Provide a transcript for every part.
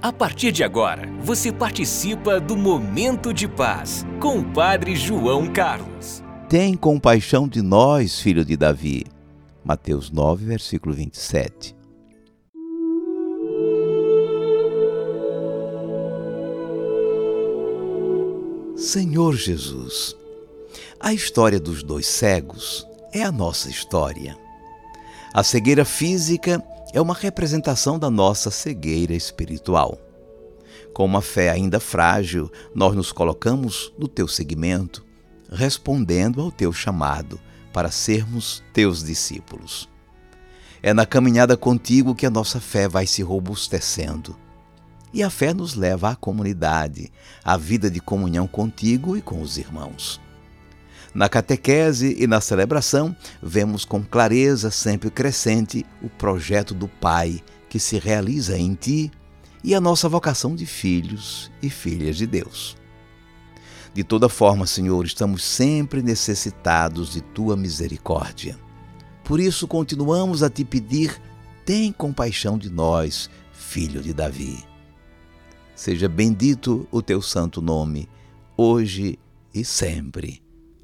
A partir de agora, você participa do Momento de Paz com o Padre João Carlos. Tem compaixão de nós, filho de Davi. Mateus 9, versículo 27. Senhor Jesus, a história dos dois cegos é a nossa história. A cegueira física é uma representação da nossa cegueira espiritual. Com uma fé ainda frágil, nós nos colocamos no teu seguimento, respondendo ao teu chamado para sermos teus discípulos. É na caminhada contigo que a nossa fé vai se robustecendo e a fé nos leva à comunidade, à vida de comunhão contigo e com os irmãos. Na catequese e na celebração, vemos com clareza sempre crescente o projeto do Pai que se realiza em ti e a nossa vocação de filhos e filhas de Deus. De toda forma, Senhor, estamos sempre necessitados de tua misericórdia. Por isso, continuamos a te pedir: tem compaixão de nós, filho de Davi. Seja bendito o teu santo nome, hoje e sempre.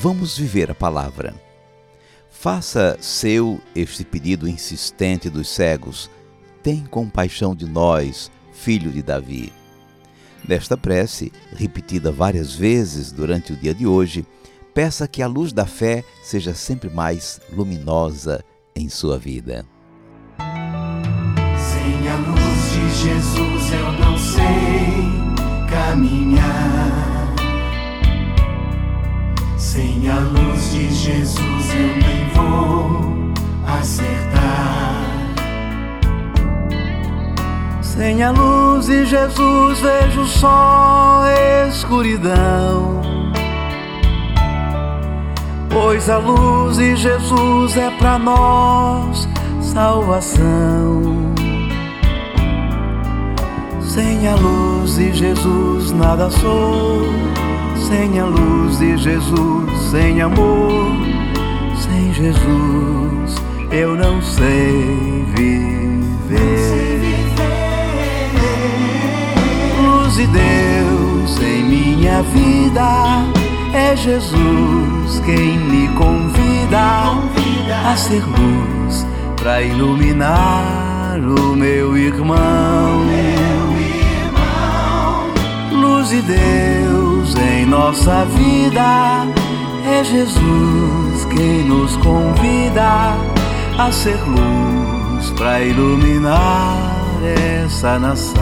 Vamos viver a palavra. Faça seu este pedido insistente dos cegos. Tem compaixão de nós, filho de Davi. Nesta prece, repetida várias vezes durante o dia de hoje, peça que a luz da fé seja sempre mais luminosa em sua vida. Sem a luz de Jesus eu não sei caminhar. Sem a luz de Jesus eu nem vou acertar. Sem a luz de Jesus vejo só escuridão. Pois a luz de Jesus é para nós salvação. Sem a luz de Jesus nada sou sem a luz de Jesus, sem amor, sem Jesus, eu não sei viver. Luz de Deus em minha vida, é Jesus quem me convida a ser luz para iluminar o meu irmão. Luz de Deus em nossa vida. É Jesus quem nos convida a ser luz para iluminar essa nação.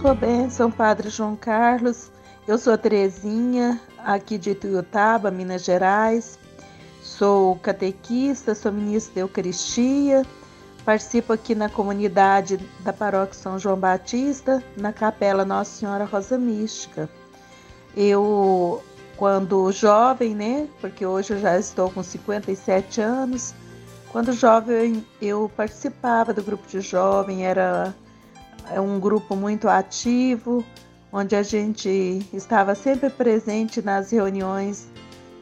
Sua bênção, Padre João Carlos. Eu sou a Terezinha, aqui de Tuiutaba, Minas Gerais. Sou catequista, sou ministra de Eucaristia, participo aqui na comunidade da Paróquia São João Batista, na Capela Nossa Senhora Rosa Mística. Eu, quando jovem, né, porque hoje eu já estou com 57 anos, quando jovem eu participava do grupo de jovem, era é um grupo muito ativo, onde a gente estava sempre presente nas reuniões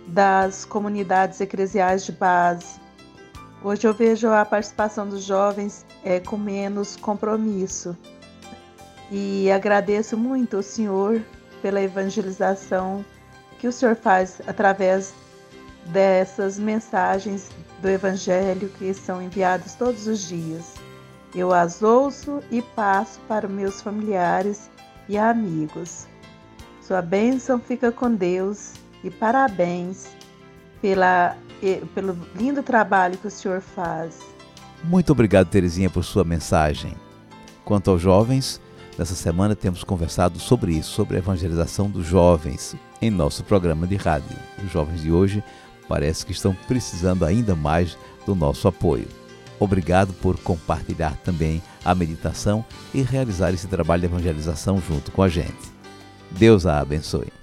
das comunidades eclesiais de base. Hoje eu vejo a participação dos jovens é, com menos compromisso. E agradeço muito ao Senhor pela evangelização que o Senhor faz através dessas mensagens do Evangelho que são enviadas todos os dias. Eu as ouço e passo para meus familiares e amigos. Sua bênção fica com Deus e parabéns pela, pelo lindo trabalho que o senhor faz. Muito obrigado, Terezinha, por sua mensagem. Quanto aos jovens, nessa semana temos conversado sobre isso, sobre a evangelização dos jovens em nosso programa de rádio. Os jovens de hoje parece que estão precisando ainda mais do nosso apoio. Obrigado por compartilhar também a meditação e realizar esse trabalho de evangelização junto com a gente. Deus a abençoe.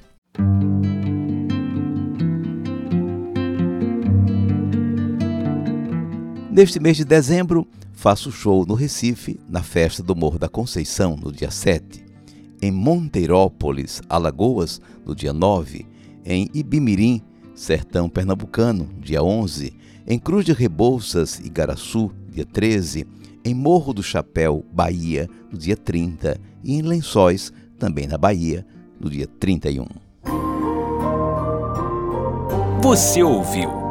Neste mês de dezembro, faço show no Recife, na festa do Morro da Conceição, no dia 7, em Monteirópolis, Alagoas, no dia 9, em Ibimirim, Sertão Pernambucano, dia 11, em Cruz de Rebouças, Igaraçu, dia 13, em Morro do Chapéu, Bahia, no dia 30, e em Lençóis, também na Bahia, no dia 31. Você ouviu